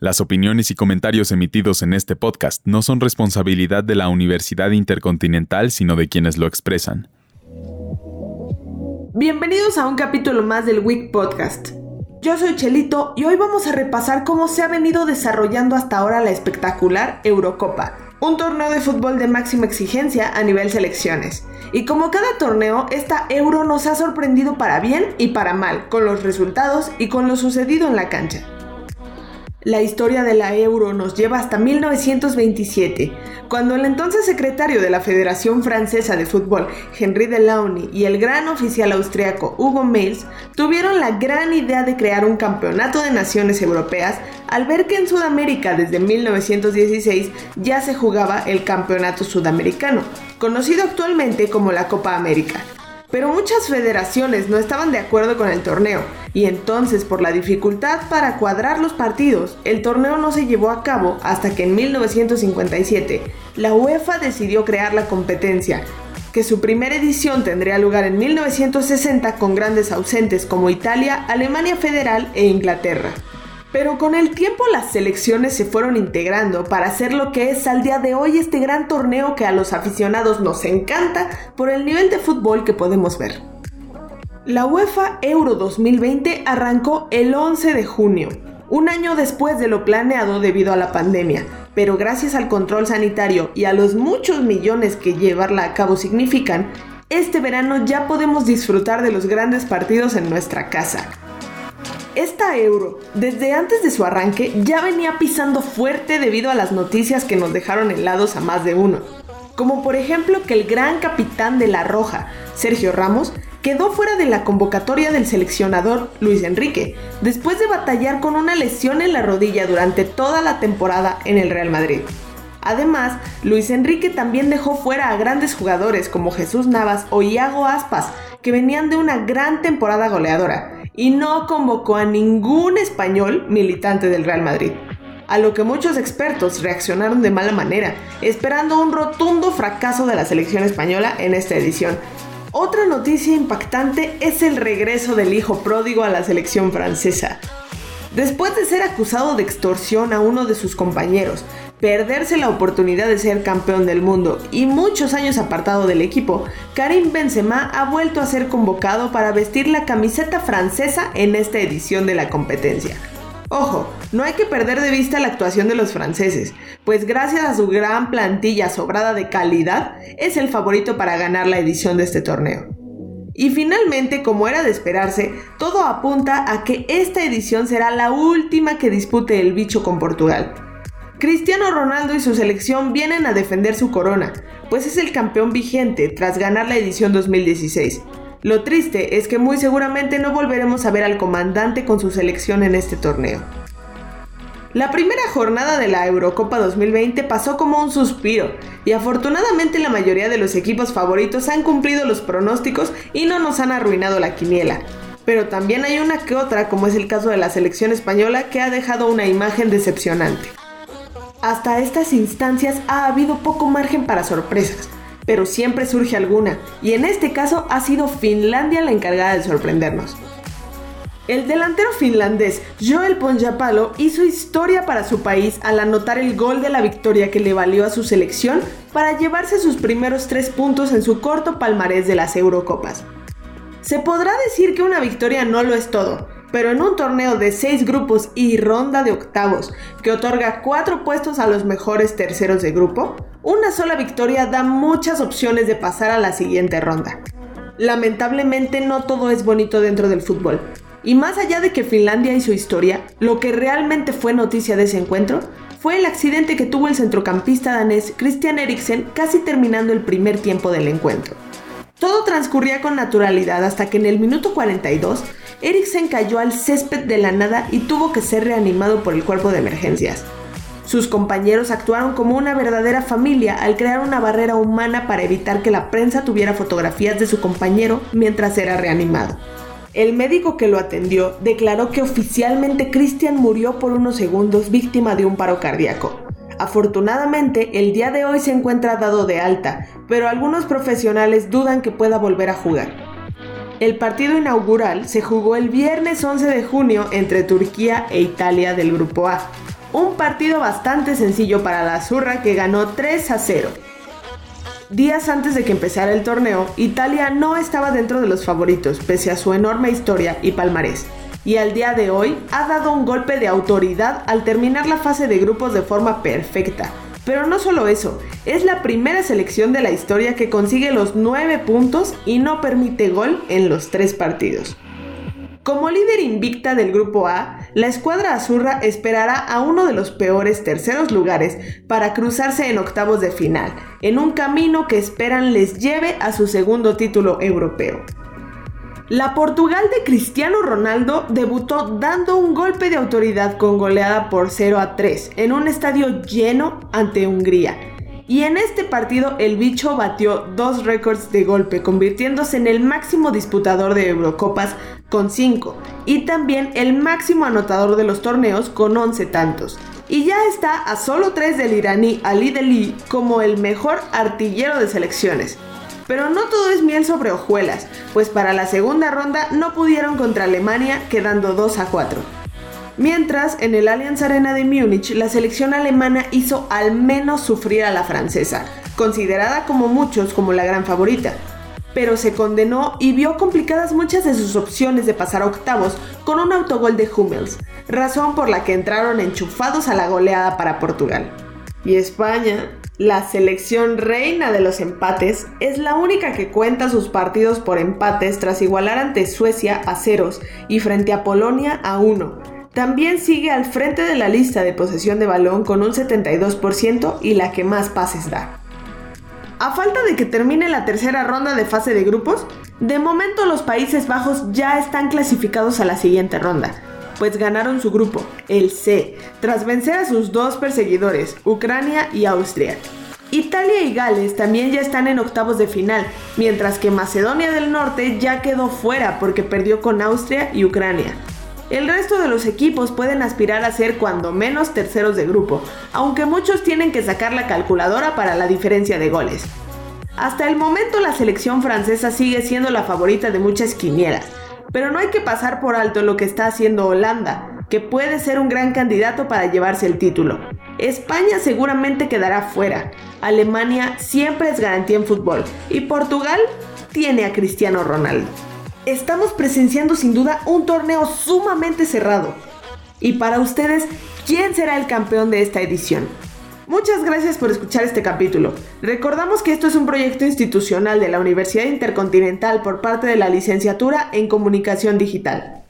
Las opiniones y comentarios emitidos en este podcast no son responsabilidad de la Universidad Intercontinental, sino de quienes lo expresan. Bienvenidos a un capítulo más del Week Podcast. Yo soy Chelito y hoy vamos a repasar cómo se ha venido desarrollando hasta ahora la espectacular Eurocopa, un torneo de fútbol de máxima exigencia a nivel selecciones. Y como cada torneo, esta Euro nos ha sorprendido para bien y para mal, con los resultados y con lo sucedido en la cancha. La historia de la euro nos lleva hasta 1927, cuando el entonces secretario de la Federación Francesa de Fútbol, Henri Delaunay, y el gran oficial austriaco Hugo Mails tuvieron la gran idea de crear un campeonato de naciones europeas al ver que en Sudamérica desde 1916 ya se jugaba el Campeonato Sudamericano, conocido actualmente como la Copa América. Pero muchas federaciones no estaban de acuerdo con el torneo y entonces por la dificultad para cuadrar los partidos, el torneo no se llevó a cabo hasta que en 1957 la UEFA decidió crear la competencia, que su primera edición tendría lugar en 1960 con grandes ausentes como Italia, Alemania Federal e Inglaterra. Pero con el tiempo las selecciones se fueron integrando para hacer lo que es al día de hoy este gran torneo que a los aficionados nos encanta por el nivel de fútbol que podemos ver. La UEFA Euro 2020 arrancó el 11 de junio, un año después de lo planeado debido a la pandemia, pero gracias al control sanitario y a los muchos millones que llevarla a cabo significan, este verano ya podemos disfrutar de los grandes partidos en nuestra casa. Esta euro, desde antes de su arranque, ya venía pisando fuerte debido a las noticias que nos dejaron helados a más de uno. Como por ejemplo que el gran capitán de la Roja, Sergio Ramos, quedó fuera de la convocatoria del seleccionador Luis Enrique, después de batallar con una lesión en la rodilla durante toda la temporada en el Real Madrid. Además, Luis Enrique también dejó fuera a grandes jugadores como Jesús Navas o Iago Aspas, que venían de una gran temporada goleadora, y no convocó a ningún español militante del Real Madrid. A lo que muchos expertos reaccionaron de mala manera, esperando un rotundo fracaso de la selección española en esta edición. Otra noticia impactante es el regreso del hijo pródigo a la selección francesa. Después de ser acusado de extorsión a uno de sus compañeros, perderse la oportunidad de ser campeón del mundo y muchos años apartado del equipo, Karim Benzema ha vuelto a ser convocado para vestir la camiseta francesa en esta edición de la competencia. Ojo, no hay que perder de vista la actuación de los franceses, pues gracias a su gran plantilla sobrada de calidad, es el favorito para ganar la edición de este torneo. Y finalmente, como era de esperarse, todo apunta a que esta edición será la última que dispute el bicho con Portugal. Cristiano Ronaldo y su selección vienen a defender su corona, pues es el campeón vigente tras ganar la edición 2016. Lo triste es que muy seguramente no volveremos a ver al comandante con su selección en este torneo. La primera jornada de la Eurocopa 2020 pasó como un suspiro y afortunadamente la mayoría de los equipos favoritos han cumplido los pronósticos y no nos han arruinado la quiniela. Pero también hay una que otra, como es el caso de la selección española, que ha dejado una imagen decepcionante. Hasta estas instancias ha habido poco margen para sorpresas, pero siempre surge alguna, y en este caso ha sido Finlandia la encargada de sorprendernos. El delantero finlandés Joel Ponjapalo hizo historia para su país al anotar el gol de la victoria que le valió a su selección para llevarse sus primeros tres puntos en su corto palmarés de las Eurocopas. Se podrá decir que una victoria no lo es todo, pero en un torneo de seis grupos y ronda de octavos que otorga cuatro puestos a los mejores terceros de grupo, una sola victoria da muchas opciones de pasar a la siguiente ronda. Lamentablemente no todo es bonito dentro del fútbol. Y más allá de que Finlandia y su historia, lo que realmente fue noticia de ese encuentro fue el accidente que tuvo el centrocampista danés Christian Eriksen casi terminando el primer tiempo del encuentro. Todo transcurría con naturalidad hasta que en el minuto 42 Eriksen cayó al césped de la nada y tuvo que ser reanimado por el cuerpo de emergencias. Sus compañeros actuaron como una verdadera familia al crear una barrera humana para evitar que la prensa tuviera fotografías de su compañero mientras era reanimado. El médico que lo atendió declaró que oficialmente Christian murió por unos segundos víctima de un paro cardíaco. Afortunadamente, el día de hoy se encuentra dado de alta, pero algunos profesionales dudan que pueda volver a jugar. El partido inaugural se jugó el viernes 11 de junio entre Turquía e Italia del Grupo A. un partido bastante sencillo para la Azurra que ganó 3 a 0. Días antes de que empezara el torneo, Italia no estaba dentro de los favoritos, pese a su enorme historia y palmarés. Y al día de hoy ha dado un golpe de autoridad al terminar la fase de grupos de forma perfecta. Pero no solo eso, es la primera selección de la historia que consigue los 9 puntos y no permite gol en los 3 partidos. Como líder invicta del Grupo A, la escuadra azurra esperará a uno de los peores terceros lugares para cruzarse en octavos de final, en un camino que esperan les lleve a su segundo título europeo. La Portugal de Cristiano Ronaldo debutó dando un golpe de autoridad con goleada por 0 a 3 en un estadio lleno ante Hungría y en este partido el bicho batió dos récords de golpe, convirtiéndose en el máximo disputador de Eurocopas con 5 y también el máximo anotador de los torneos con 11 tantos. Y ya está a solo 3 del iraní Ali Deli como el mejor artillero de selecciones. Pero no todo es miel sobre hojuelas, pues para la segunda ronda no pudieron contra Alemania quedando 2 a 4. Mientras, en el Allianz Arena de Múnich, la selección alemana hizo al menos sufrir a la francesa, considerada como muchos como la gran favorita. Pero se condenó y vio complicadas muchas de sus opciones de pasar a octavos con un autogol de Hummels, razón por la que entraron enchufados a la goleada para Portugal. Y España, la selección reina de los empates, es la única que cuenta sus partidos por empates tras igualar ante Suecia a ceros y frente a Polonia a uno también sigue al frente de la lista de posesión de balón con un 72% y la que más pases da. A falta de que termine la tercera ronda de fase de grupos, de momento los Países Bajos ya están clasificados a la siguiente ronda, pues ganaron su grupo, el C, tras vencer a sus dos perseguidores, Ucrania y Austria. Italia y Gales también ya están en octavos de final, mientras que Macedonia del Norte ya quedó fuera porque perdió con Austria y Ucrania. El resto de los equipos pueden aspirar a ser cuando menos terceros de grupo, aunque muchos tienen que sacar la calculadora para la diferencia de goles. Hasta el momento la selección francesa sigue siendo la favorita de muchas quinielas, pero no hay que pasar por alto lo que está haciendo Holanda, que puede ser un gran candidato para llevarse el título. España seguramente quedará fuera, Alemania siempre es garantía en fútbol y Portugal tiene a Cristiano Ronaldo estamos presenciando sin duda un torneo sumamente cerrado. Y para ustedes, ¿quién será el campeón de esta edición? Muchas gracias por escuchar este capítulo. Recordamos que esto es un proyecto institucional de la Universidad Intercontinental por parte de la licenciatura en Comunicación Digital.